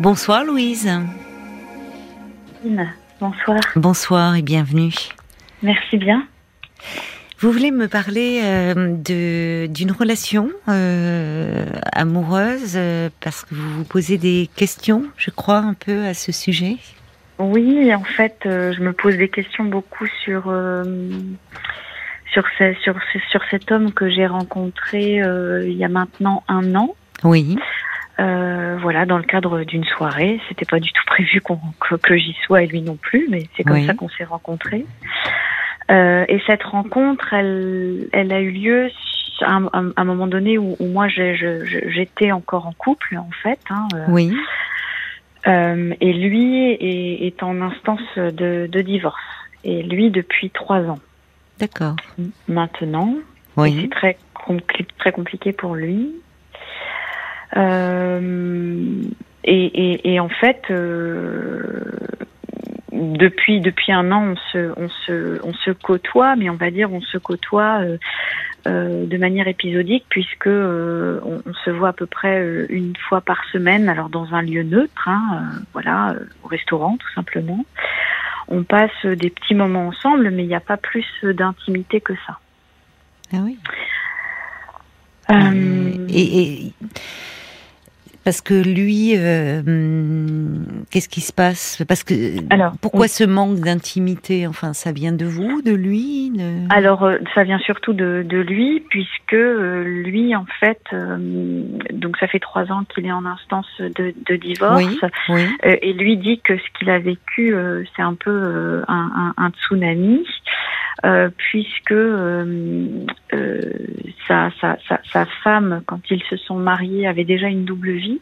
Bonsoir Louise. Bonsoir. Bonsoir et bienvenue. Merci bien. Vous voulez me parler euh, de d'une relation euh, amoureuse euh, parce que vous vous posez des questions, je crois, un peu à ce sujet? Oui, en fait, je me pose des questions beaucoup sur sur, sur, sur cet homme que j'ai rencontré il y a maintenant un an. Oui. Euh, voilà, dans le cadre d'une soirée. C'était pas du tout prévu que, que j'y sois et lui non plus, mais c'est comme ça qu'on s'est rencontrés. Euh, et cette rencontre, elle, elle a eu lieu à un, un, moment donné où, où moi j'étais encore en couple en fait. Hein, euh, oui. Et lui est, est, en instance de, de divorce. Et lui depuis trois ans. D'accord. Maintenant. Oui. C'est très, très compliqué pour lui. Euh, et, et, et, en fait, euh, depuis depuis un an, on se on se on se côtoie, mais on va dire on se côtoie euh, euh de manière épisodique puisque euh, on, on, se voit à peu près une fois par semaine, alors dans un lieu neutre, hein, voilà, au restaurant tout simplement. On passe des petits moments ensemble, mais il n'y a pas plus d'intimité que ça. Ah oui. et, et parce que lui, euh, qu'est-ce qui se passe? Parce que Alors, pourquoi ce manque d'intimité? Enfin, ça vient de vous, de lui Alors, euh, ça vient surtout de, de lui, puisque euh, lui, en fait, donc ça fait trois ans qu'il est en instance de, de divorce, oui, et lui dit que ce qu'il a vécu, c'est un peu un, un, un, tsunami. Euh, puisque euh, euh, sa, sa, sa, sa, femme, quand ils se sont mariés, avait déjà une double vie.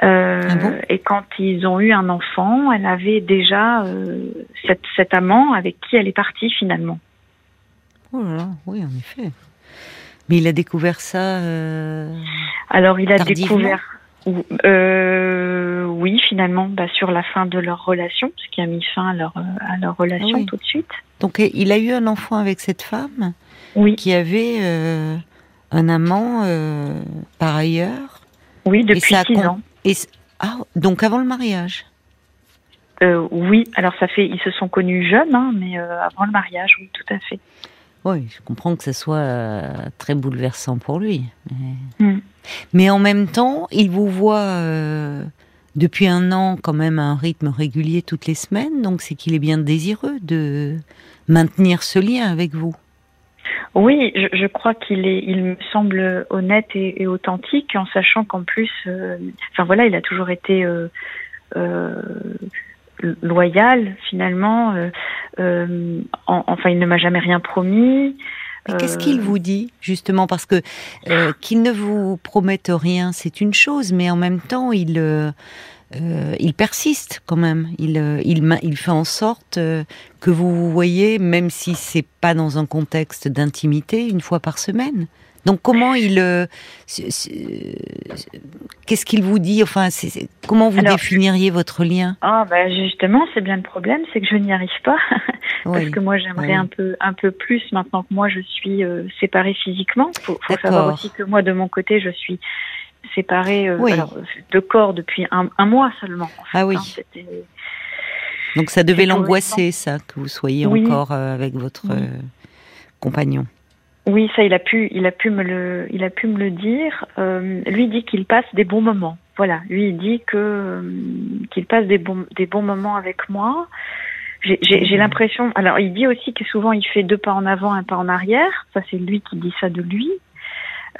Ah et quand ils ont eu un enfant, elle avait déjà cet, cet, amant avec qui elle est partie finalement. Oh là là, oui, en effet. Mais il a découvert ça. Alors il a découvert. Euh, oui, finalement, bah, sur la fin de leur relation, ce qui a mis fin à leur, à leur relation ah oui. tout de suite. Donc il a eu un enfant avec cette femme oui. qui avait euh, un amant euh, par ailleurs. Oui, depuis six ans. Et, ah, donc avant le mariage Oui, alors ça fait, ils se sont connus jeunes, hein, mais avant le mariage, oui, tout à fait. Oui, je comprends que ce soit euh, très bouleversant pour lui. Mais, mm. mais en même temps, il vous voit euh, depuis un an quand même à un rythme régulier toutes les semaines, donc c'est qu'il est bien désireux de maintenir ce lien avec vous. Oui, je, je crois qu'il est, il me semble honnête et, et authentique, en sachant qu'en plus, euh, enfin voilà, il a toujours été euh, euh, loyal finalement. Euh, en, enfin, il ne m'a jamais rien promis. Mais qu'est-ce qu'il vous dit justement? Parce que euh, qu'il ne vous promette rien, c'est une chose, mais en même temps, il euh, il persiste quand même. Il il, il fait en sorte que vous vous voyez, même si c'est pas dans un contexte d'intimité, une fois par semaine. Donc comment il, euh, qu'est-ce qu'il vous dit? Enfin, c est, c est, comment vous Alors, définiriez votre lien? Ah ben justement, c'est bien le problème, c'est que je n'y arrive pas parce oui. que moi j'aimerais oui. un peu un peu plus maintenant que moi je suis euh, séparée physiquement. Faut, faut savoir aussi que moi de mon côté je suis séparée euh, oui. alors, de corps depuis un, un mois seulement. En fait, ah oui. Hein, Donc ça devait l'angoisser ça que vous soyez encore euh, avec votre compagnon. Oui, ça, il a pu, il a pu me le, il a pu me le dire. Euh, lui dit qu'il passe des bons moments. Voilà, lui il dit que euh, qu'il passe des bons, des bons moments avec moi. J'ai l'impression. Alors, il dit aussi que souvent il fait deux pas en avant, un pas en arrière. Ça, c'est lui qui dit ça de lui.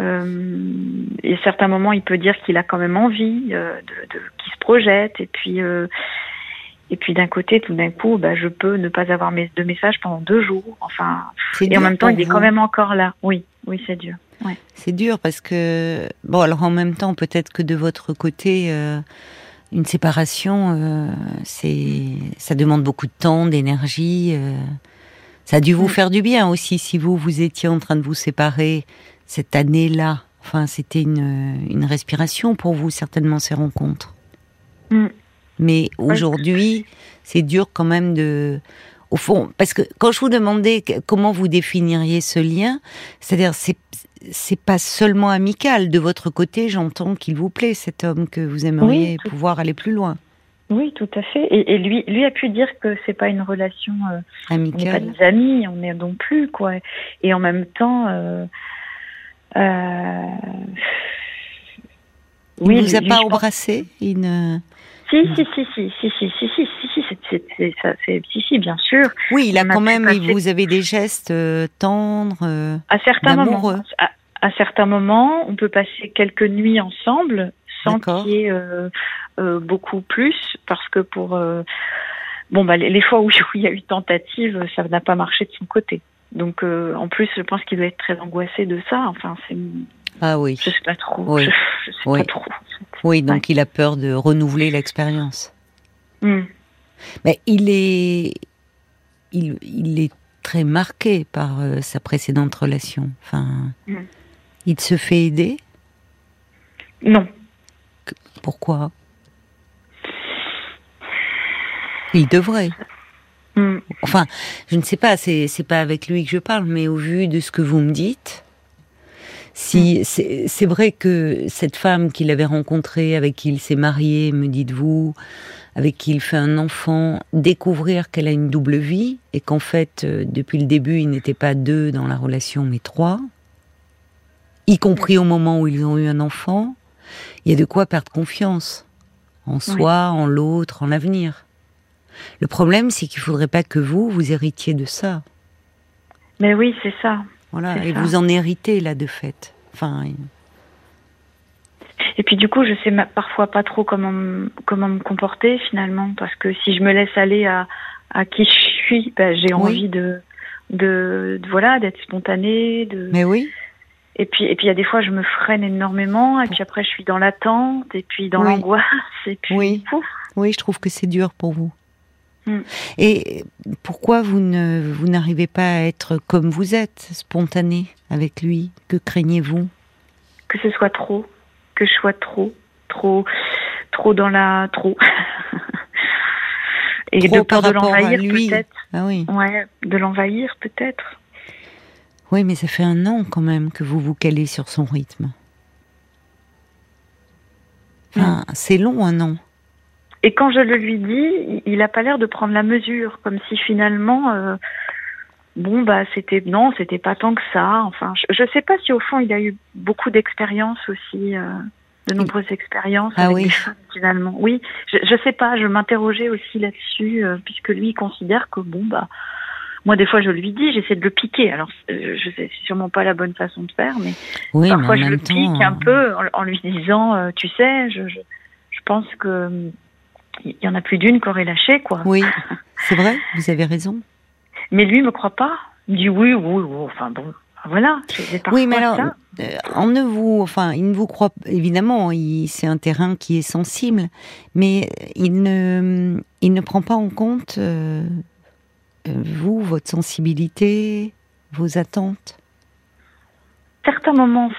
Euh, et à certains moments, il peut dire qu'il a quand même envie, euh, de, de qu'il se projette. Et puis, euh, et puis d'un côté, tout d'un coup, bah, je peux ne pas avoir mes, de messages pendant deux jours. Enfin, et en même temps, il est quand même encore là. Oui, oui, c'est dur. Ouais. C'est dur parce que bon, alors en même temps, peut-être que de votre côté, euh, une séparation, euh, c'est, ça demande beaucoup de temps, d'énergie. Euh, ça a dû vous Mm. faire du bien aussi si vous vous étiez en train de vous séparer cette année-là. Enfin, c'était une, une respiration pour vous certainement ces rencontres. Mm. Mais aujourd'hui, c'est dur quand même de. au fond, parce que quand je vous demandais comment vous définiriez ce lien, c'est-à-dire c'est c'est pas seulement amical. De votre côté, j'entends qu'il vous plaît cet homme que vous aimeriez pouvoir aller plus loin. Oui, tout à fait. Et, lui, lui a pu dire que c'est pas une relation euh, amicale. On n'est pas des amis, on est non plus quoi. Et en même temps, euh, euh, oui, il vous a pas embrassé une. Si, si, si, si, si, si, si, si, si, si, c'est, si, si, bien sûr. Oui, il a quand même, vous avez des gestes tendres, à certains moments. À, certains moments, on peut passer quelques nuits ensemble sans qu'il y ait euh, beaucoup plus parce que pour euh, bon bah les, fois où, il y a eu tentative, ça n'a pas marché de son côté. Donc euh, en plus, je pense qu'il doit être très angoissé de ça. Enfin, c'est ah oui. Je sais pas trop. Oui. Je, sais oui. pas trop. Oui, donc il a peur de renouveler l'expérience. Hmm. Mais il est, il, il est très marqué par sa précédente relation. Enfin, hmm. il se fait aider? Non. Pourquoi? Il devrait. Hmm. Enfin, je ne sais pas, c'est pas avec lui que je parle, mais au vu de ce que vous me dites, si hmm. c'est vrai que cette femme qu'il avait rencontrée, avec qui il s'est marié, me dites-vous, avec qui il fait un enfant, découvrir qu'elle a une double vie et qu'en fait, euh, depuis le début, ils n'étaient pas deux dans la relation, mais trois, y compris au moment où ils ont eu un enfant, il y a de quoi perdre confiance en soi, en l'autre, en l'avenir. Le problème, c'est qu'il faudrait pas que vous, vous héritiez de ça. Mais oui, c'est ça. Voilà, et vous en héritez là de fait. Enfin. Et puis du coup, je sais parfois pas trop comment comment me comporter finalement, parce que si je me laisse aller à, à qui je suis, ben, j'ai envie de, de, voilà d'être spontanée. De... Mais oui. Et puis et puis il y a des fois je me freine énormément, et puis après je suis dans l'attente, et puis dans l'angoisse, et puis oui. Oui, je trouve que c'est dur pour vous. Mm. Et pourquoi vous ne vous n'arrivez pas à être comme vous êtes, spontané avec lui? Que craignez-vous? Que ce soit trop, que je sois trop, trop, trop dans la trop. Et de peur de l'envahir peut-être. Ah oui. Ouais, de l'envahir peut-être. Oui, mais ça fait un an quand même que vous vous calez sur son rythme. Enfin, mm. c'est long un an. Et quand je le lui dis, il n'a pas l'air de prendre la mesure, comme si finalement, euh, bon bah c'était non, c'était pas tant que ça. Enfin, je ne sais pas si au fond il a eu beaucoup d'expériences aussi, euh, de nombreuses expériences ah avec oui. femmes finalement. Oui, je, je sais pas, je m'interrogeais aussi là-dessus, euh, puisque lui il considère que bon bah moi, des fois, je lui dis, j'essaie de le piquer. Alors, je sais, sûrement pas la bonne façon de faire, mais parfois je le pique un peu en, lui disant, tu sais, je, je, je pense que il y en a plus d'une qui aurait lâché, quoi. Oui, c'est vrai, vous avez raison. Mais lui me croit pas. Il me dit oui, oui, oui enfin bon, voilà. Oui, mais alors, euh, en ne vous, enfin, il ne vous croit évidemment. C'est un terrain qui est sensible, mais il ne, il ne prend pas en compte euh, vous, votre sensibilité, vos attentes. Certains moments,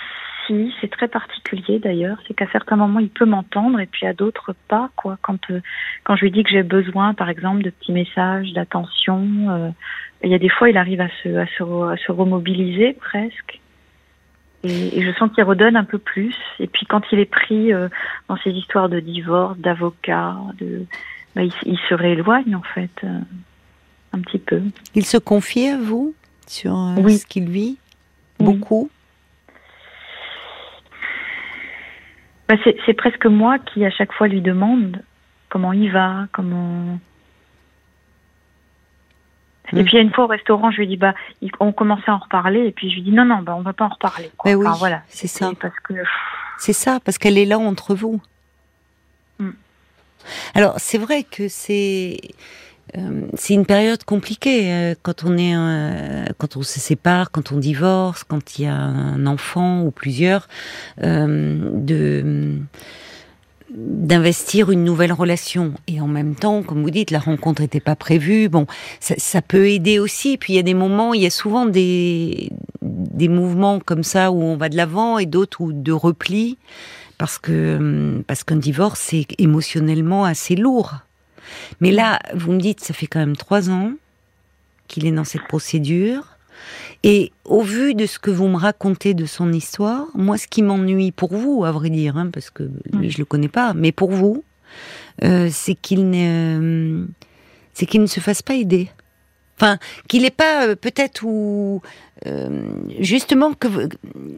c'est très particulier d'ailleurs. C'est qu'à certains moments, il peut m'entendre et puis à d'autres pas. Quoi. Quand, euh, quand je lui dis que j'ai besoin, par exemple, de petits messages, d'attention, euh, il y a des fois, il arrive à se, à se, remobiliser presque. Et, je sens qu'il redonne un peu plus. Et puis quand il est pris euh, dans ces histoires de divorce, d'avocat, de, bah, il, se rééloigne en fait un petit peu. Il se confie à vous sur ce qu'il vit beaucoup? Bah, c'est presque moi qui à chaque fois lui demande comment il va, comment. Et mm. puis une fois au restaurant, je lui dis bah on commençait à en reparler et puis je lui dis non non bah on va pas en reparler. Mais oui, voilà, c'est ça. Parce que c'est ça parce qu'elle est là entre vous. Mm. Alors c'est vrai que c'est euh, c'est une période compliquée euh, quand on est euh, quand on se sépare, quand on divorce, quand il y a un enfant ou plusieurs, de d'investir une nouvelle relation et en même temps, comme vous dites, la rencontre n'était pas prévue. Bon, ça, ça, peut aider aussi. Puis il y a des moments, il y a souvent des des mouvements comme ça où on va de l'avant et d'autres où de repli parce que parce qu'un divorce c'est émotionnellement assez lourd mais là, vous me dites, ça fait quand même trois ans. qu'il est dans cette procédure. Et au vu de ce que vous me racontez de son histoire, moi, ce qui m'ennuie pour vous, à vrai dire, hein, parce que lui, je le connais pas, mais pour vous, euh, c'est qu'il ne, c'est qu'il ne se fasse pas aider. Enfin, qu'il n'est pas euh, peut-être ou euh, justement que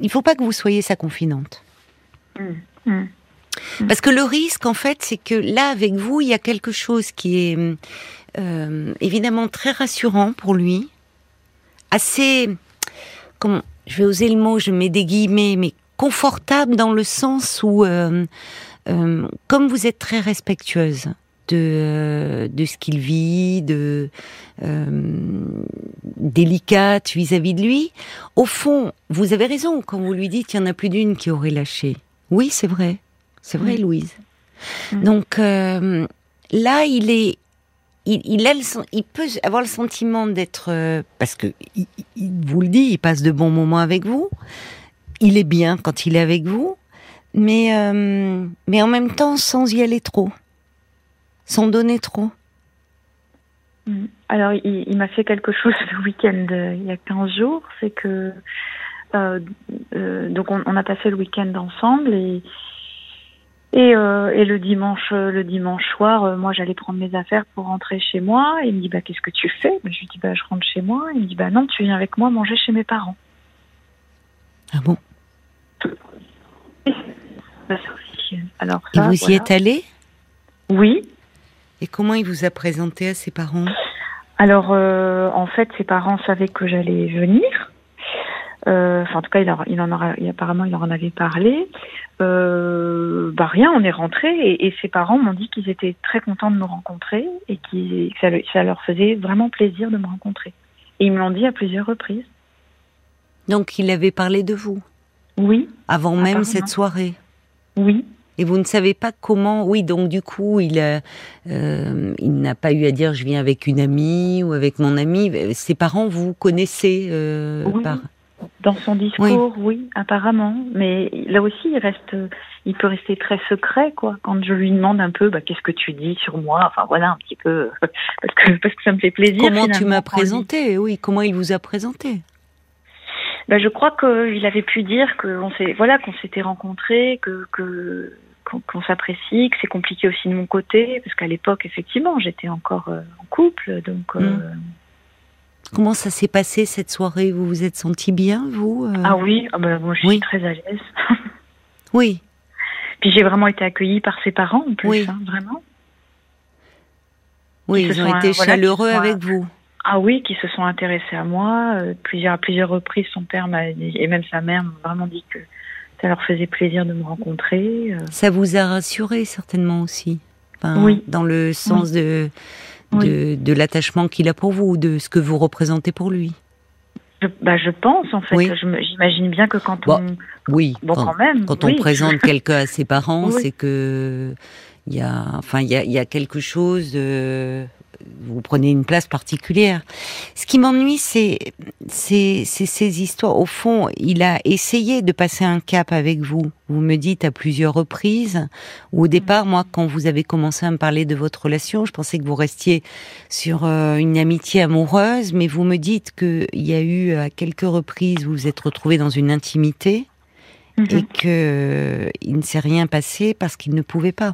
il faut pas que vous soyez sa confidente. Mm. Mm. Parce que le risque, en fait, c'est que là, avec vous, il y a quelque chose qui est évidemment très rassurant pour lui, assez, comment, je vais oser le mot, je mets des guillemets, mais confortable dans le sens où, euh, euh, comme vous êtes très respectueuse de, euh, de ce qu'il vit, délicate vis-à-vis de lui, au fond, vous avez raison quand vous lui dites qu'il y en a plus d'une qui aurait lâché. Oui, c'est vrai, c'est vrai, Louise. Donc là, il est, il, il, peut avoir le sentiment d'être, euh, parce que il, vous le dit, il passe de bons moments avec vous. Il est bien quand il est avec vous, mais euh, mais en même temps sans y aller trop, sans donner trop. Mm. Alors, il, m'a fait quelque chose le week-end euh, il y a 15 jours, c'est que donc on, on, a passé le week-end ensemble et et, euh, et, le dimanche, euh, le dimanche soir, euh, moi j'allais prendre mes affaires pour rentrer chez moi. il me dit bah qu'est-ce que tu fais? Bah, Je lui dis bah je rentre chez moi. Il me dit bah non, tu viens avec moi manger chez mes parents. Ah bon? Alors et vous y êtes allé? Oui. Et comment il vous a présenté à ses parents? Alors en fait, ses parents savaient que j'allais venir. Enfin, en tout cas, il, il en aura, apparemment, il en avait parlé. Euh, bah rien, on est rentré et, ses parents m'ont dit qu'ils étaient très contents de me rencontrer et que ça, ça, leur faisait vraiment plaisir de me rencontrer. Et ils me l'ont dit à plusieurs reprises. Donc, il avait parlé de vous? Oui. Avant même cette soirée? Oui. Et vous ne savez pas comment? Oui, donc du coup, il, euh, il n'a pas eu à dire je viens avec une amie ou avec mon ami. Ses parents, vous connaissez euh, par dans son discours, oui. apparemment. Mais là aussi, il reste, il peut rester très secret, quoi. Quand je lui demande un peu, bah, qu'est-ce que tu dis sur moi? Enfin voilà, un petit peu, parce que parce que ça me fait plaisir. Comment tu m'as présenté? Oui, comment il vous a présenté? Bah, je crois qu'il avait pu dire qu'on s'est, voilà, qu'on s'était rencontrés, que que qu'on s'apprécie, que c'est compliqué aussi de mon côté, parce qu'à l'époque, effectivement, j'étais encore euh, en couple, donc. Euh, mm. Comment ça s'est passé cette soirée? Vous vous êtes senti bien, vous euh? Ah oui, ah bah, moi je suis très à l'aise. oui. Puis j'ai vraiment été accueillie par ses parents en plus, oui. Hein, vraiment. Oui, ils, ont été chaleureux avec vous. Ah oui, qui se sont intéressés à moi. Euh, plusieurs, à plusieurs reprises, son père m'a et même sa mère m'ont vraiment dit que ça leur faisait plaisir de me rencontrer. Euh. Ça vous a rassuré certainement aussi. oui. Dans le sens de de, l'attachement qu'il a pour vous, de ce que vous représentez pour lui. Je, bah, je pense en fait. J'imagine bien que quand on, oui, quand, même, quand on présente quelqu'un à ses parents, c'est que il y a, enfin, il y a, y a quelque chose. De, vous prenez une place particulière. Ce qui m'ennuie, c'est ces histoires. Au fond, il a essayé de passer un cap avec vous. Vous me dites à plusieurs reprises. Ou au départ, moi, quand vous avez commencé à me parler de votre relation, je pensais que vous restiez sur euh, une amitié amoureuse, mais vous me dites qu'il y a eu à quelques reprises, vous vous êtes retrouvé dans une intimité mm-hmm. et que il ne s'est rien passé parce qu'il ne pouvait pas.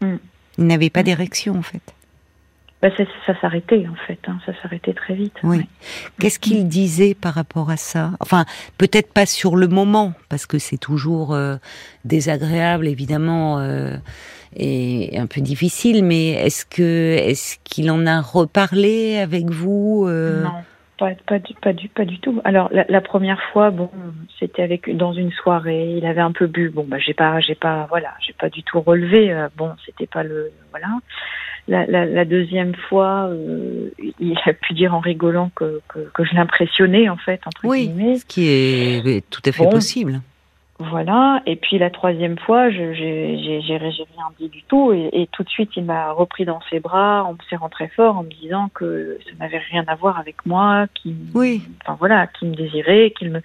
Mm. Il n'avait pas mm. d'érection, en fait. Bah, ça, s'arrêtait en fait, hein. ça s'arrêtait très vite. Oui. Qu'est-ce qu'il disait par rapport à ça? Enfin, peut-être pas sur le moment, parce que c'est toujours euh, désagréable, évidemment, euh, et un peu difficile. Mais est-ce que est-ce qu'il en a reparlé avec vous euh? Non. Pas, pas, du, pas, du, pas du tout. Alors la, la première fois, bon, c'était avec dans une soirée. Il avait un peu bu. Bon, bah j'ai pas, j'ai pas, voilà, j'ai pas du tout relevé. bon, c'était pas le, voilà la, deuxième fois, euh, il a pu dire en rigolant que, que, je l'impressionnais, en fait, entre oui, guillemets. ce qui est tout à fait possible. Voilà. Et puis la troisième fois, j'ai rien dit du tout. Et, tout de suite, il m'a repris dans ses bras en me serrant très fort, en me disant que ça n'avait rien à voir avec moi, qui, oui. enfin voilà, qui me désirait, qu'il me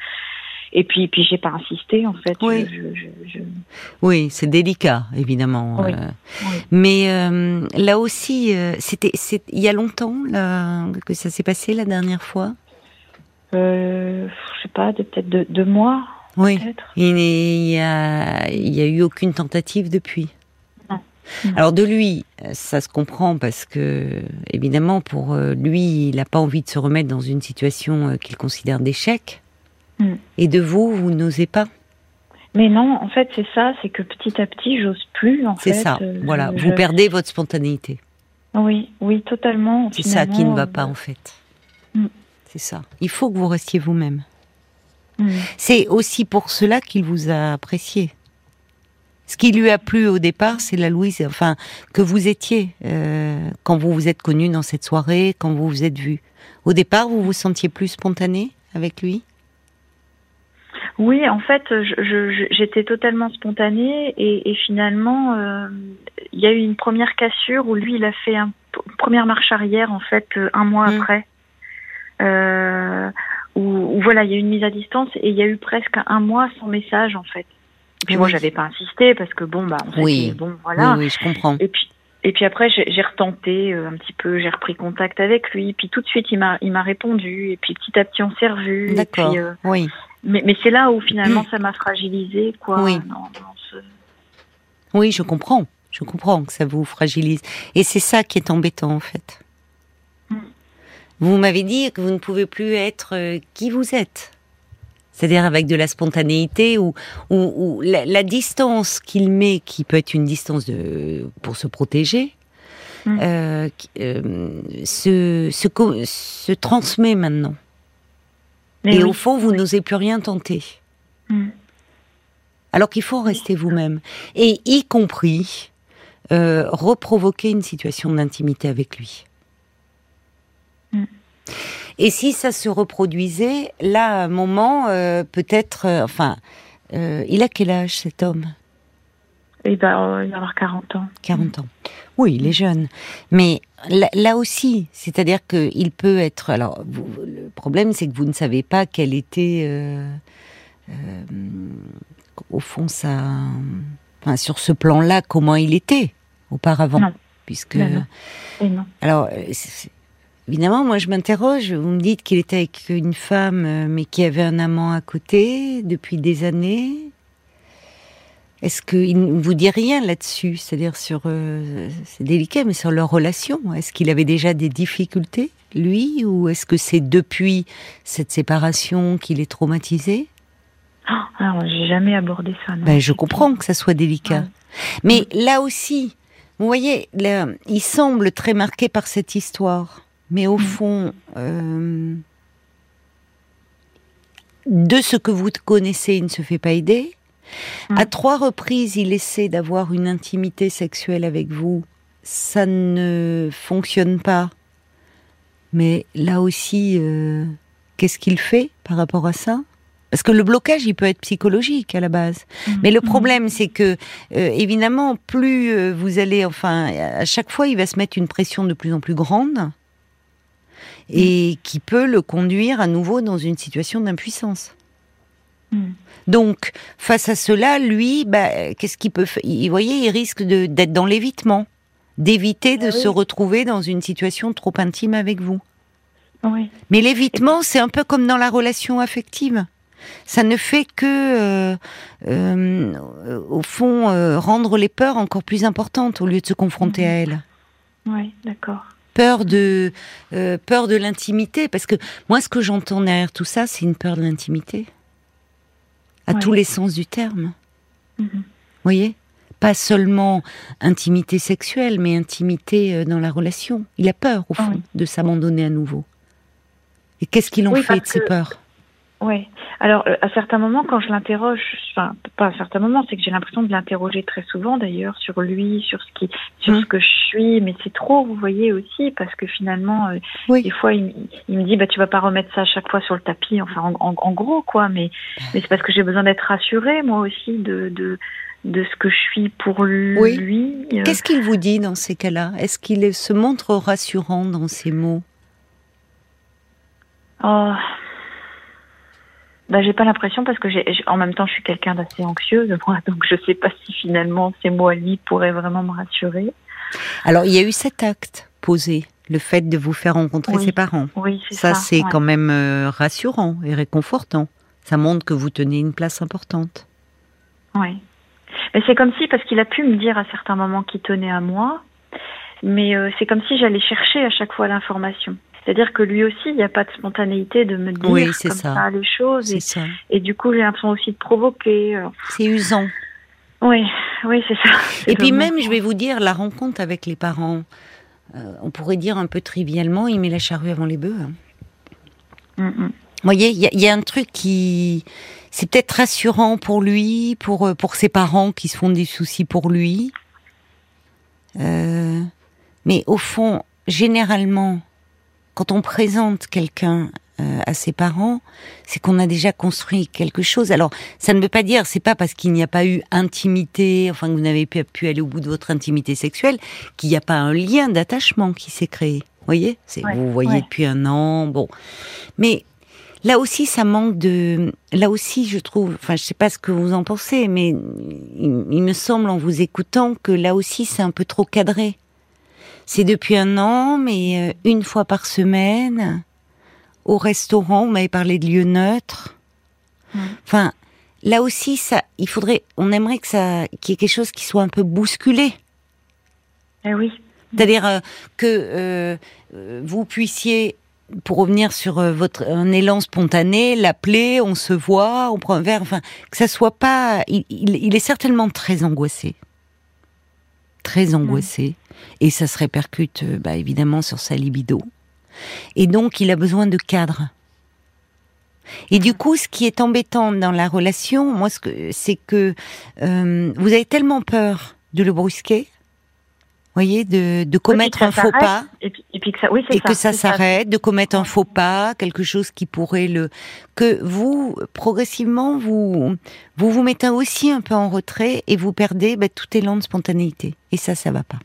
et puis, puis j'ai pas insisté en fait. Oui, je, oui c'est délicat évidemment. Oui. Mais là aussi, c'était il y a longtemps là, que ça s'est passé la dernière fois? Euh, je sais pas, peut-être deux, deux, mois. Oui. Il n'y a, il y a eu aucune tentative depuis? Alors de lui, ça se comprend parce que évidemment pour euh, lui, il n'a pas envie de se remettre dans une situation euh, qu'il considère d'échec. Mm. Et de vous, vous n'osez pas. Mais non, en fait, c'est ça, c'est que petit à petit, j'ose plus. C'est ça. Euh, voilà, vous perdez votre spontanéité. Oui, oui, totalement. C'est ça qui ne va pas en fait. Mm. C'est ça. Il faut que vous restiez vous-même. Mm. C'est aussi pour cela qu'il vous a apprécié. Ce qui lui a plu au départ, c'est la Louise, enfin, que vous étiez euh, quand vous vous êtes connu dans cette soirée, quand vous vous êtes vu. Au départ, vous vous sentiez plus spontané avec lui? Oui, en fait, j'étais totalement spontanée et, finalement, euh, il y a eu une première cassure où lui, il a fait une première marche arrière, en fait, euh, un mois Mm. après. où, où, voilà, il y a eu une mise à distance et il y a eu presque un mois sans message, en fait. Et puis Oui. moi, j'avais pas insisté parce que bon, bah, on s'est Oui. bon, voilà. Oui, oui, je comprends. Et puis, et puis après, j'ai retenté euh, un petit peu, j'ai repris contact avec lui. Puis tout de suite, il m'a, il m'a répondu. Et puis petit à petit, on s'est revus. D'accord. euh, Oui. Mais, mais c'est là où finalement, ça m'a fragilisé, quoi. Oui. ce- je comprends. Je comprends que ça vous fragilise. Et c'est ça qui est embêtant, en fait. Mm. Vous m'avez dit que vous ne pouvez plus être euh, qui vous êtes. C'est-à-dire avec de la spontanéité ou, ou, ou la, la distance qu'il met, qui peut être une distance de, pour se protéger, Mm. euh, euh, se, se, co- se transmet maintenant. Mais Et oui. au fond, vous n'osez plus rien tenter. Mm. Alors qu'il faut rester vous-même. Et y compris euh, reprovoquer une situation d'intimité avec lui. Mm. Et si ça se reproduisait, là, à un moment, euh, peut-être, euh, enfin, il a quel âge cet homme? Et ben, euh, il va avoir 40 ans. 40 ans. Oui, il est jeune. Mais là, là aussi, c'est-à-dire qu'il peut être. Alors, vous- le problème, c'est que vous ne savez pas quel était, euh, euh, au fond, ça. Enfin, sur ce plan-là, comment il était auparavant. Non. Puisque. Non. Alors, euh, évidemment, moi, je m'interroge. Vous me dites qu'il était avec une femme, mais qui avait un amant à côté depuis des années. Est-ce qu'il ne vous dit rien là-dessus? C'est-à-dire sur, euh, c'est délicat, mais sur leur relation. Est-ce qu'il avait déjà des difficultés, lui, ou est-ce que c'est depuis cette séparation qu'il est traumatisé? Ah, alors, j'ai jamais abordé ça. non. ben, Je comprends que ça soit délicat. Mais là aussi, vous voyez, là, il semble très marqué par cette histoire. Mais au fond, euh, de ce que vous connaissez, il ne se fait pas aider. Mm. À trois reprises, il essaie d'avoir une intimité sexuelle avec vous. Ça ne fonctionne pas. Mais là aussi, euh, qu'est-ce qu'il fait par rapport à ça? Parce que le blocage, il peut être psychologique à la base. Mm. Mais le Mm. problème, c'est que, euh, évidemment, plus euh, vous allez, enfin, à chaque fois, il va se mettre une pression de plus en plus grande et qui peut le conduire à nouveau dans une situation d'impuissance. Mm. Donc, face à cela, lui, bah, qu'est-ce qu'il peut faire Vous voyez, il risque de- d'être dans l'évitement, d'éviter de oui. se retrouver dans une situation trop intime avec vous. Oui. Mais l'évitement, c'est un peu comme dans la relation affective. Ça ne fait que, euh, euh, au fond, euh, rendre les peurs encore plus importantes au lieu de se confronter Mhm. à elles. Oui, d'accord. Peur de, euh, peur de l'intimité, parce que moi, ce que j'entends derrière tout ça, c'est une peur de l'intimité, à Ouais. tous les sens du terme. Mhm. voyez? Pas seulement intimité sexuelle, mais intimité euh, dans la relation. Il a peur, au fond, Oui. de s'abandonner à nouveau. Et qu'est-ce qu'il en Oui, fait de ses peurs? Oui. Alors, euh, à certains moments, quand je l'interroge, enfin, pas à certains moments, c'est que j'ai l'impression de l'interroger très souvent, d'ailleurs, sur lui, sur ce qui, sur Mhm. ce que je suis, mais c'est trop, vous voyez aussi, parce que finalement, euh, Oui. des fois, il, il me dit, bah, tu vas pas remettre ça à chaque fois sur le tapis, enfin, en, en- en gros, quoi, mais, mais c'est parce que j'ai besoin d'être rassurée, moi aussi, de, de, de ce que je suis pour lui. Oui. Euh, Qu'est-ce qu'il vous dit dans ces cas-là? Est-ce qu'il se montre rassurant dans ses mots? Oh. Bah, j'ai pas l'impression parce que j'ai, en même temps, je suis quelqu'un d'assez anxieuse, moi, donc je sais pas si finalement ces mots à lui pourraient vraiment me rassurer. Alors, il y a eu cet acte posé, le fait de vous faire rencontrer ses parents. Oui, c'est ça. Ça, c'est quand même euh, rassurant et réconfortant. Ça montre que vous tenez une place importante. Oui. Mais c'est comme si, parce qu'il a pu me dire à certains moments qu'il tenait à moi, mais euh, c'est comme si j'allais chercher à chaque fois l'information. C'est-à-dire que lui aussi, il n'y a pas de spontanéité de me dire comme ça. les choses. Et, ça. et, du coup, j'ai l'impression aussi de provoquer. C'est usant. Oui, oui, c'est ça. Et puis même, je vais vous dire, la rencontre avec les parents, euh, on pourrait dire un peu trivialement, il met la charrue avant les bœufs. Hein. Mm, mm. Vous voyez, il y, y, a un truc qui, c'est peut-être rassurant pour lui, pour euh, pour ses parents qui se font des soucis pour lui. Euh, mais au fond, généralement, quand on présente quelqu'un euh, à ses parents, c'est qu'on a déjà construit quelque chose. Alors, ça ne veut pas dire, c'est pas parce qu'il n'y a pas eu intimité, enfin que vous n'avez pas pu aller au bout de votre intimité sexuelle, qu'il n'y a pas un lien d'attachement qui s'est créé. Vous voyez, vous voyez depuis un an, bon. Mais là aussi, ça manque de. Là aussi, je trouve. Enfin, je sais pas ce que vous en pensez, mais il, il me semble en vous écoutant que là aussi, c'est un peu trop cadré. C'est depuis un an, mais euh, une fois par semaine, au restaurant, vous m'avez parlé de lieux neutres. Enfin, là aussi, ça, il faudrait, on aimerait que ça, qu'il y ait quelque chose qui soit un peu bousculé. Eh oui. C'est-à-dire euh, que euh, vous puissiez, pour revenir sur votre un élan spontané, l'appeler, on se voit, on prend un verre, enfin, que ça soit pas. Il, est certainement très angoissé, très angoissé et ça se répercute euh, bah, évidemment sur sa libido. Et donc il a besoin de cadre. Et du coup, ce qui est embêtant dans la relation, moi, c'est que euh, vous avez tellement peur de le brusquer, voyez, de, de commettre un faux pas, et, puis, que ça, oui, et que ça s'arrête, de commettre un faux pas, quelque chose qui pourrait le, que vous progressivement vous vous vous mettez aussi un peu en retrait et vous perdez bah, tout élan de spontanéité. Et ça, ça va pas.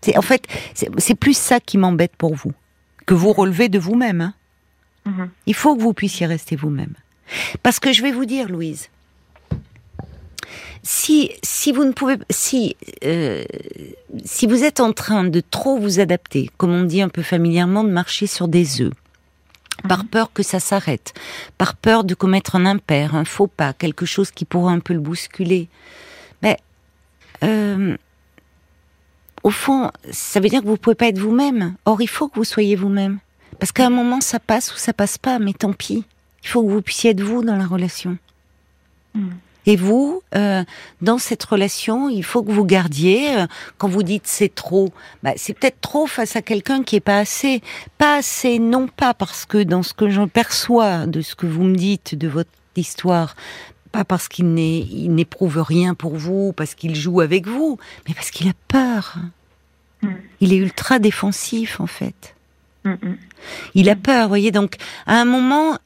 C'est en fait, c'est plus ça qui m'embête pour vous, que vous relevez de vous-même. Hein. Mhm. Il faut que vous puissiez rester vous-même, parce que je vais vous dire, Louise, si si vous ne pouvez si euh, si vous êtes en train de trop vous adapter, comme on dit un peu familièrement, de marcher sur des œufs, par mhm. peur que ça s'arrête, par peur de commettre un impair, un faux pas, quelque chose qui pourrait un peu le bousculer, mais ben, euh, au fond, ça veut dire que vous pouvez pas être vous-même. Or, il faut que vous soyez vous-même. Parce qu'à un moment, ça passe ou ça passe pas, mais tant pis. Il faut que vous puissiez être vous dans la relation. Hmm. Et vous, euh, dans cette relation, il faut que vous gardiez, euh, quand vous dites c'est trop, bah, c'est peut-être trop face à quelqu'un qui est pas assez. Pas assez, non pas parce que dans ce que je perçois de ce que vous me dites de votre histoire, pas parce qu'il n'éprouve rien pour vous, parce qu'il joue avec vous, mais parce qu'il a peur. Mm. Il est ultra défensif en fait. Mm, mm. Il a peur, voyez. Donc, à un moment,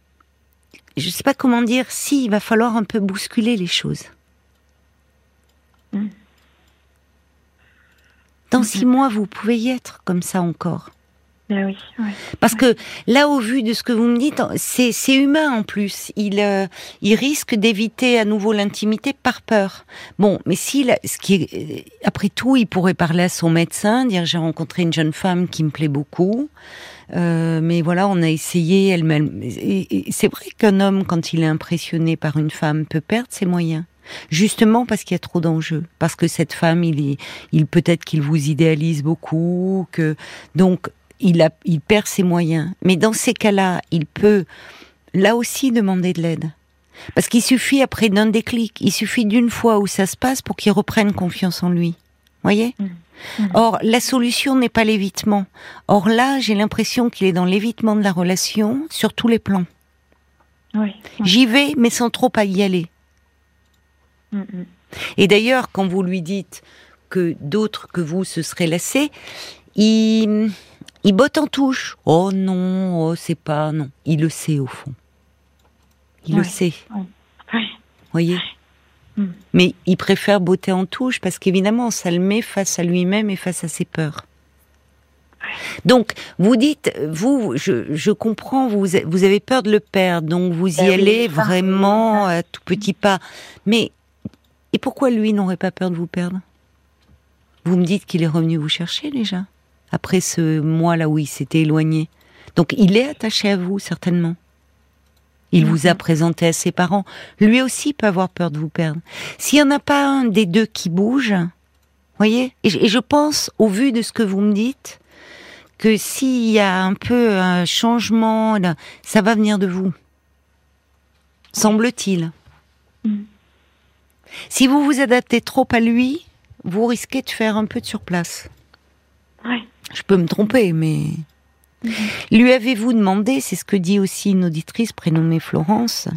je ne sais pas comment dire, si, il va falloir un peu bousculer les choses. Dans six mois, vous pouvez y être comme ça encore. Ben Parce que là, au vu de ce que vous me dites, c'est humain en plus. Il, euh, il risque d'éviter à nouveau l'intimité par peur. Bon, mais si, ce qui est, euh, après tout, il pourrait parler à son médecin, dire j'ai rencontré une jeune femme qui me plaît beaucoup. Euh, mais voilà, on a essayé. Elle, c'est vrai qu'un homme, quand il est impressionné par une femme, peut perdre ses moyens. Justement parce qu'il y a trop d'enjeux, parce que cette femme, il, il peut-être qu'il vous idéalise beaucoup, que donc il, a, il perd ses moyens. Mais dans ces cas-là, il peut là aussi demander de l'aide. Parce qu'il suffit après d'un déclic, il suffit d'une fois où ça se passe pour qu'il reprenne confiance en lui. Voyez? Mmh. Mmh. Or, la solution n'est pas l'évitement. Or là, j'ai l'impression qu'il est dans l'évitement de la relation sur tous les plans. J'y vais, mais sans trop à y aller. Mmh, Et d'ailleurs, quand vous lui dites que d'autres que vous se seraient lassés, il, il botte en touche. Oh non, oh, c'est pas non. Il le sait au fond. Il le sait. Oui. Voyez. Hmm. Mais il préfère botter en touche parce qu'évidemment, ça le met face à lui-même et face à ses peurs. Donc, vous dites, vous, je, je comprends, vous, vous avez peur de le perdre, donc vous y Ben allez vraiment à tout petit pas. Mais, et pourquoi lui n'aurait pas peur de vous perdre? Vous me dites qu'il est revenu vous chercher déjà, après ce mois-là où il s'était éloigné. Donc, il est attaché à vous, certainement. Il vous a présenté à ses parents. Lui aussi peut avoir peur de vous perdre. S'il n'y en a pas un des deux qui bouge, voyez et, je- pense, au vu de ce que vous me dites, que s'il y a un peu un changement, ça va venir de vous. Semble-t-il. Mm. Si vous vous adaptez trop à lui, vous risquez de faire un peu de surplace. Ouais. Je peux me tromper, mais... Lui avez-vous demandé, c'est ce que dit aussi une auditrice prénommée Florence,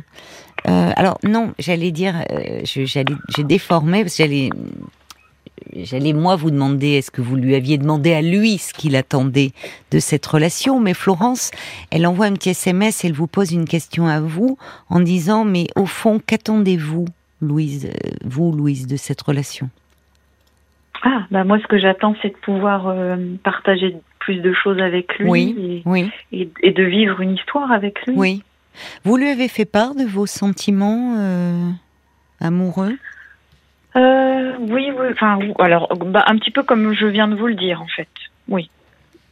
euh, alors non, j'allais dire, euh, j'ai déformé, parce que j'allais, j'allais moi vous demander, est-ce que vous lui aviez demandé à lui ce qu'il attendait de cette relation, mais Florence, elle envoie un petit SMS, elle vous pose une question à vous, en disant, mais au fond, qu'attendez-vous, Louise, euh, vous, Louise, de cette relation? Ah, bah moi, ce que j'attends, c'est de pouvoir euh, partager plus de choses avec lui Oui, oui. et, de vivre une histoire avec lui. Oui. Vous lui avez fait part de vos sentiments euh, amoureux? Euh, oui, oui. Enfin, ou- alors, bah, un petit peu comme je viens de vous le dire, en fait. Oui.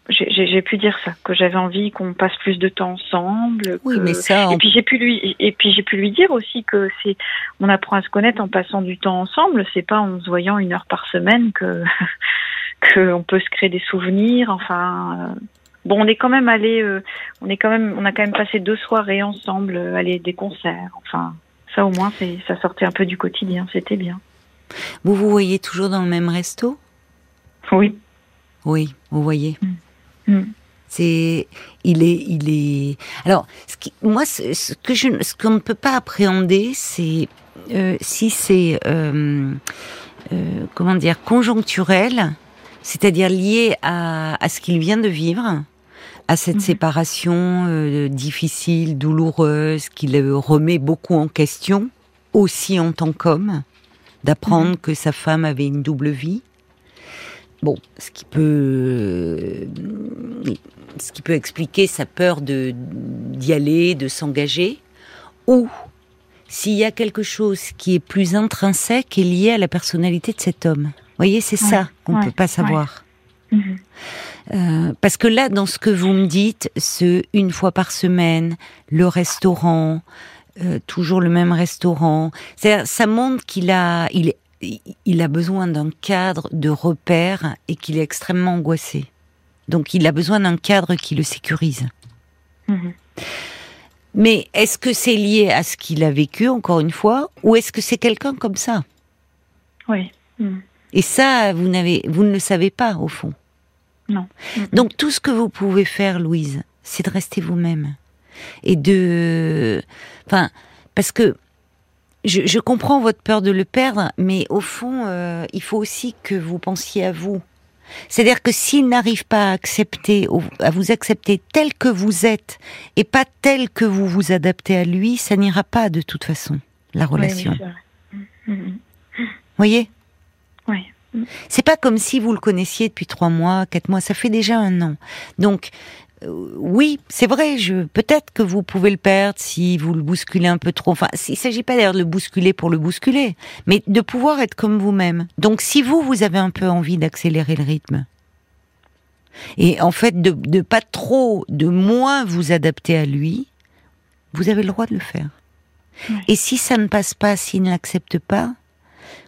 J'ai- pu dire ça, que j'avais envie qu'on passe plus de temps ensemble. Oui, que- mais ça, Et on- puis j'ai pu lui et puis j'ai pu lui dire aussi que c'est on apprend à se connaître en passant du temps ensemble. C'est pas en se voyant une heure par semaine que que on peut se créer des souvenirs. Enfin, euh, bon, on est quand même allé, euh, on est quand même, on a quand même passé deux soirées ensemble, euh, aller des concerts. Enfin, ça au moins c'est ça sortait un peu du quotidien. C'était bien. vous vous voyez toujours dans le même resto? Oui. Oui, vous voyez. Mm. C'est, il est, il est. Alors, ce qui, moi, ce, ce que je, ce qu'on ne peut pas appréhender, c'est euh, si c'est, euh, euh, comment dire, conjoncturel, c'est-à-dire lié à, à ce qu'il vient de vivre, à cette Mhm. séparation euh, difficile, douloureuse, qui le remet beaucoup en question, aussi en tant qu'homme, d'apprendre que sa femme avait une double vie. Bon, ce qui peut, ce qui peut expliquer sa peur de d'y aller, de s'engager, ou s'il y a quelque chose qui est plus intrinsèque et lié à la personnalité de cet homme. Vous voyez, c'est Ouais, ça qu'on ne ouais, peut pas savoir. Mhm. Euh, parce que là, dans ce que vous me dites, ce une fois par semaine, le restaurant, euh, toujours le même restaurant, ça montre qu'il a, il, est- il a besoin d'un cadre de repère et qu'il est extrêmement angoissé. Donc, il a besoin d'un cadre qui le sécurise. Mhm. Mais est-ce que c'est lié à ce qu'il a vécu, encore une fois, ou est-ce que c'est quelqu'un comme ça? Oui. Mhm. Et ça, vous n'avez, vous ne le savez pas au fond. Non. Mhm. Donc tout ce que vous pouvez faire, Louise, c'est de rester vous-même et de, enfin, parce que je, je comprends votre peur de le perdre, mais au fond, euh, il faut aussi que vous pensiez à vous. C'est-à-dire que s'il n'arrive pas à accepter, à vous accepter tel que vous êtes et pas tel que vous vous adaptez à lui, ça n'ira pas de toute façon la Oui, oui, relation. c'est vrai. Mhm. voyez? Oui. C'est pas comme si vous le connaissiez depuis trois mois, quatre mois. Ça fait déjà un an. Donc oui, c'est vrai. Je peut-être que vous pouvez le perdre si vous le bousculez un peu trop. Enfin, il s'agit pas d'ailleurs de le bousculer pour le bousculer, mais de pouvoir être comme vous-même. Donc si vous vous avez un peu envie d'accélérer le rythme et en fait de, de pas trop, de moins vous adapter à lui, vous avez le droit de le faire. Et si ça ne passe pas, s'il ne l'accepte pas,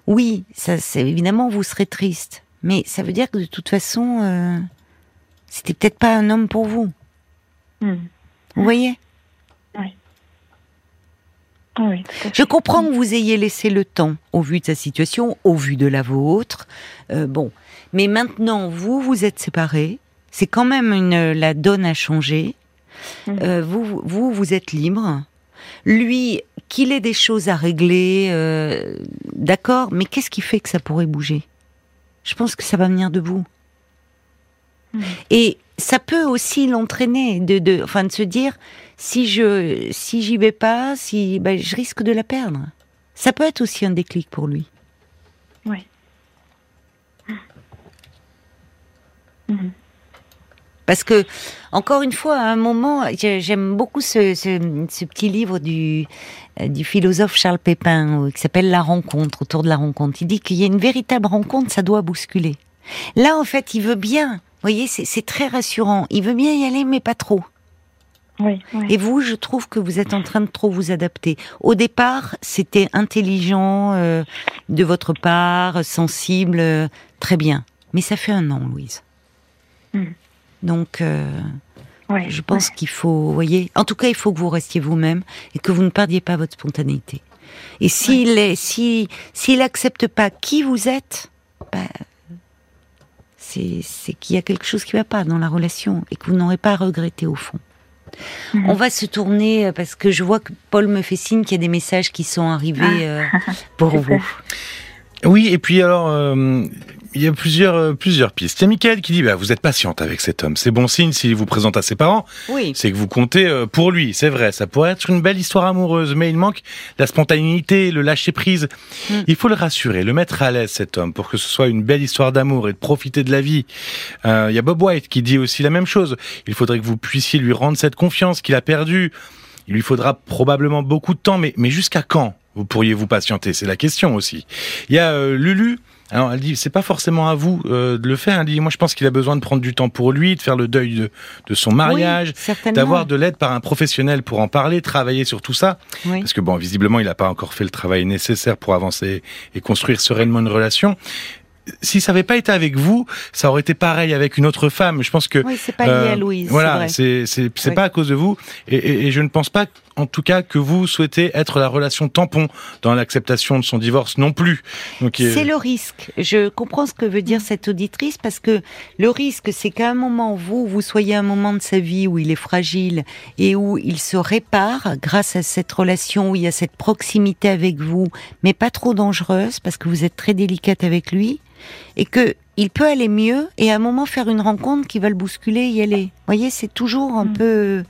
oui, ça, c'est évidemment vous serez triste, mais ça veut dire que de toute façon, euh, c'était peut-être pas un homme pour vous. Mhm. Vous voyez oui, à. Je comprends que vous ayez laissé le temps, au vu de sa situation, au vu de la vôtre. Euh, bon, mais maintenant, vous vous êtes séparés. C'est quand même une la donne a changé. Mhm. Euh, vous, vous, vous êtes libre. Lui, qu'il ait des choses à régler, euh, d'accord. Mais qu'est-ce qui fait que ça pourrait bouger? Je pense que ça va venir de vous. Mhm. Et ça peut aussi l'entraîner de, de, enfin, de se dire si je, si j'y vais pas, si, ben, je risque de la perdre. Ça peut être aussi un déclic pour lui. Oui. Mhm. Parce que, encore une fois, à un moment, j'aime beaucoup ce, ce, petit livre du, euh, du philosophe Charles Pépin euh, qui s'appelle La rencontre, autour de la rencontre. Il dit qu'il y a une véritable rencontre, ça doit bousculer. Là, en fait, il veut bien. Vous voyez, c'est très rassurant. Il veut bien y aller, mais pas trop. Oui, Et vous, je trouve que vous êtes en train de trop vous adapter. Au départ, c'était intelligent euh, de votre part, sensible, très bien. Mais ça fait un an, Louise. Hmm. Donc, euh, je pense qu'il faut, vous voyez, en tout cas, il faut que vous restiez vous-même et que vous ne perdiez pas votre spontanéité. Et s'il est, si, s'il accepte pas qui vous êtes, bah, c'est, qu'il y a quelque chose qui va pas dans la relation et que vous n'aurez pas à regretter au fond. Mhm. On va se tourner euh, parce que je vois que Paul me fait signe qu'il y a des messages qui sont arrivés ah. euh, pour vous. Oui, et puis alors, euh, il y a plusieurs, euh, plusieurs pistes. Il y a Michael qui dit bah, Vous êtes patiente avec cet homme. C'est bon signe s'il vous présente à ses parents. Oui. C'est que vous comptez euh, pour lui. C'est vrai, ça pourrait être une belle histoire amoureuse, mais il manque la spontanéité, le lâcher prise. Hmm. Il faut le rassurer, le mettre à l'aise, cet homme, pour que ce soit une belle histoire d'amour et de profiter de la vie. il y a Bob White qui dit aussi la même chose. Il faudrait que vous puissiez lui rendre cette confiance qu'il a perdue. Il lui faudra probablement beaucoup de temps, mais, mais jusqu'à quand vous pourriez vous patienter? C'est la question aussi. Il y a euh, Lulu. Alors elle dit c'est pas forcément à vous euh, de le faire. Elle dit moi je pense qu'il a besoin de prendre du temps pour lui, de faire le deuil de, de son mariage, d'avoir de l'aide par un professionnel pour en parler, travailler sur tout ça. Parce que bon visiblement il n'a pas encore fait le travail nécessaire pour avancer et construire sereinement une relation si ça n'avait pas été avec vous, ça aurait été pareil avec une autre femme. Je pense que oui, c'est pas lié à euh, Louise. Voilà, c'est c'est pas à cause de vous, et, et, je ne pense pas, en tout cas, que vous souhaitez être la relation tampon dans l'acceptation de son divorce non plus. C'est le risque. Je comprends ce que veut dire cette auditrice parce que le risque, c'est qu'à un moment vous, vous soyez à un moment de sa vie où il est fragile et où il se répare grâce à cette relation où il y a cette proximité avec vous, mais pas trop dangereuse parce que vous êtes très délicate avec lui et que il peut aller mieux et à un moment faire une rencontre qui va le bousculer et y aller. Vous voyez, c'est toujours un mm. peu.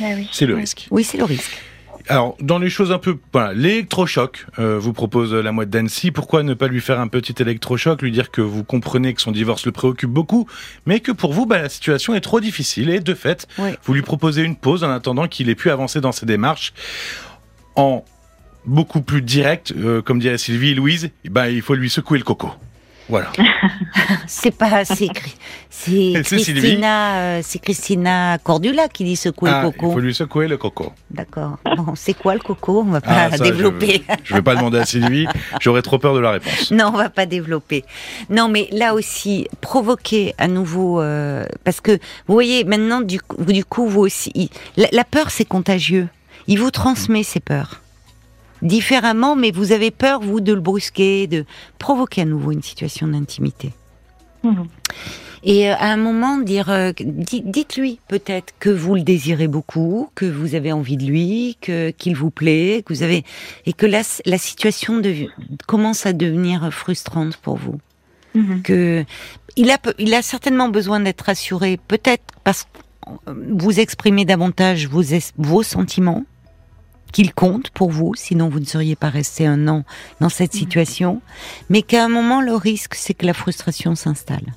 Ah c'est le risque. Oui, c'est le risque. Alors, dans les choses un peu... Voilà, l'électrochoc, euh, vous propose la mouette d'Annecy. Pourquoi ne pas lui faire un petit électrochoc, lui dire que vous comprenez que son divorce le préoccupe beaucoup, mais que pour vous, bah, la situation est trop difficile. Et de fait, vous lui proposez une pause en attendant qu'il ait pu avancer dans ses démarches en beaucoup plus direct, euh, comme dirait Sylvie et Louise, bah, il faut lui secouer le coco. Voilà. c'est pas c'est c'est Christina euh, c'est Christina Cordula qui dit secouer le ah, coco. Il faut lui secouer le coco. D'accord. Bon, c'est quoi le coco? On va pas ah, développer. Je, ne vais pas demander à Sylvie, j'aurais trop peur de la réponse. Non, on va pas développer. Non, mais là aussi provoquer à nouveau euh, parce que vous voyez maintenant du coup, du coup vous aussi la, la peur c'est contagieux. Il vous transmet ses peurs différemment, mais vous avez peur, vous, de le brusquer, de provoquer à nouveau une situation d'intimité. Mhm. Et euh, à un moment, dire, euh, dites-lui peut-être que vous le désirez beaucoup, que vous avez envie de lui, que qu'il vous plaît, que vous avez et que la, la situation de, commence à devenir frustrante pour vous. Mhm. Que il a il a certainement besoin d'être rassuré, peut-être parce que vous exprimez davantage vos vos sentiments qu'il compte pour vous, sinon vous ne seriez pas resté un an dans cette mhm. situation, mais qu'à un moment, le risque, c'est que la frustration s'installe.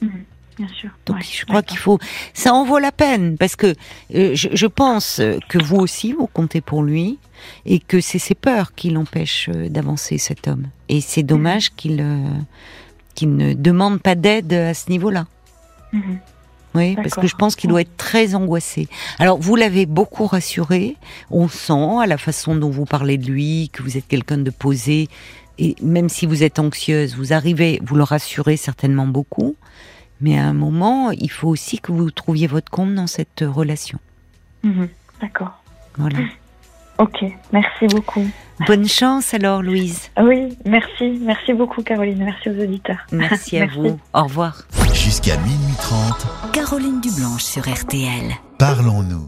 Mhm. Bien sûr. Donc je crois qu'il faut, ça en vaut la peine parce que euh, je, pense que vous aussi vous comptez pour lui et que c'est ses peurs qui l'empêchent euh, d'avancer cet homme. Et c'est dommage qu'il euh, qu'il ne demande pas d'aide à ce niveau-là. Mhm. Oui, parce que je pense qu'il doit être très angoissé. Alors, vous l'avez beaucoup rassuré. On sent à la façon dont vous parlez de lui que vous êtes quelqu'un de posé. Et même si vous êtes anxieuse, vous arrivez, vous le rassurez certainement beaucoup. Mais à un moment, il faut aussi que vous trouviez votre compte dans cette relation. Mhm. D'accord. Voilà. Ok, merci beaucoup. Bonne chance alors, Louise. Oui, merci. Merci beaucoup, Caroline. Merci aux auditeurs. Merci à vous. Au revoir. Jusqu'à minuit 30. Caroline Dublanche sur RTL. Parlons-nous.